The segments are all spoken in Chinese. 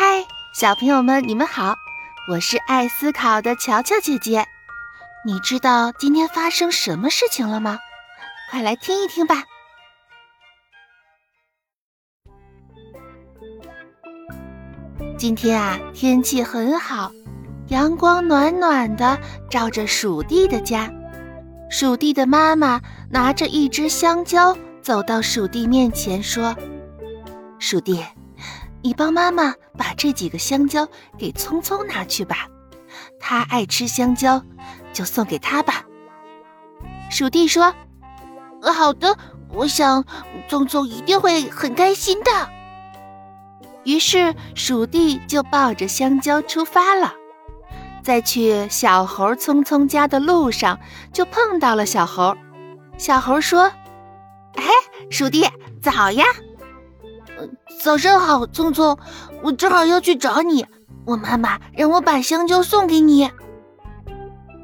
嗨，小朋友们，你们好！我是爱思考的乔乔姐姐。你知道今天发生什么事情了吗？快来听一听吧。今天啊，天气很好，阳光暖暖的，照着鼠弟的家。鼠弟的妈妈拿着一只香蕉走到鼠弟面前，说：“鼠弟。”你帮妈妈把这几个香蕉给聪聪拿去吧，他爱吃香蕉，就送给他吧。鼠弟说：“好的，我想聪聪一定会很开心的。”于是鼠弟就抱着香蕉出发了。在去小猴聪聪家的路上，就碰到了小猴。小猴说：“哎，鼠弟，早呀！”早上好，聪聪，我正好要去找你。我妈妈让我把香蕉送给你。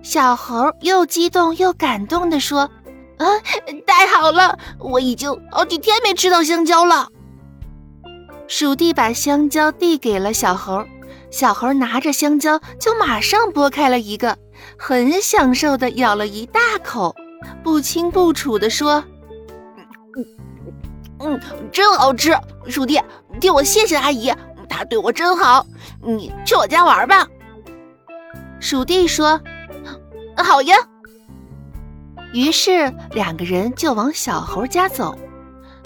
小猴又激动又感动地说：“啊，太好了！我已经好几天没吃到香蕉了。”鼠弟把香蕉递给了小猴，小猴拿着香蕉就马上剥开了一个，很享受的咬了一大口，不清不楚地说。嗯，真好吃，鼠弟，替我谢谢阿姨，她对我真好。你去我家玩吧。鼠弟说：“好呀。”于是两个人就往小猴家走。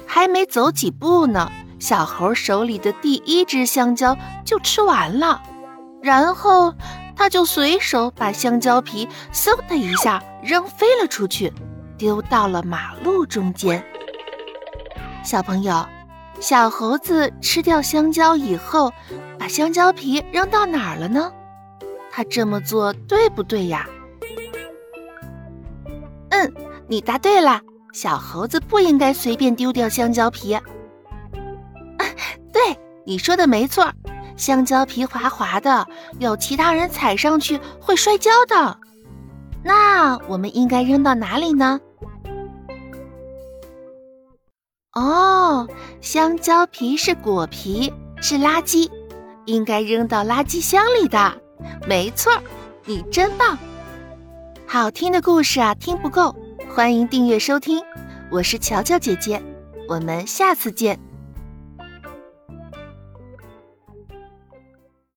还没走几步呢，小猴手里的第一只香蕉就吃完了，然后他就随手把香蕉皮嗖的一下扔飞了出去，丢到了马路中间。小朋友，小猴子吃掉香蕉以后，把香蕉皮扔到哪儿了呢？他这么做对不对呀？嗯，你答对了。小猴子不应该随便丢掉香蕉皮。啊对，你说的没错。香蕉皮滑滑的，有其他人踩上去会摔跤的。那我们应该扔到哪里呢？哦，香蕉皮是果皮，是垃圾，应该扔到垃圾箱里的。没错，你真棒！好听的故事啊，听不够，欢迎订阅收听。我是乔乔姐姐，我们下次见。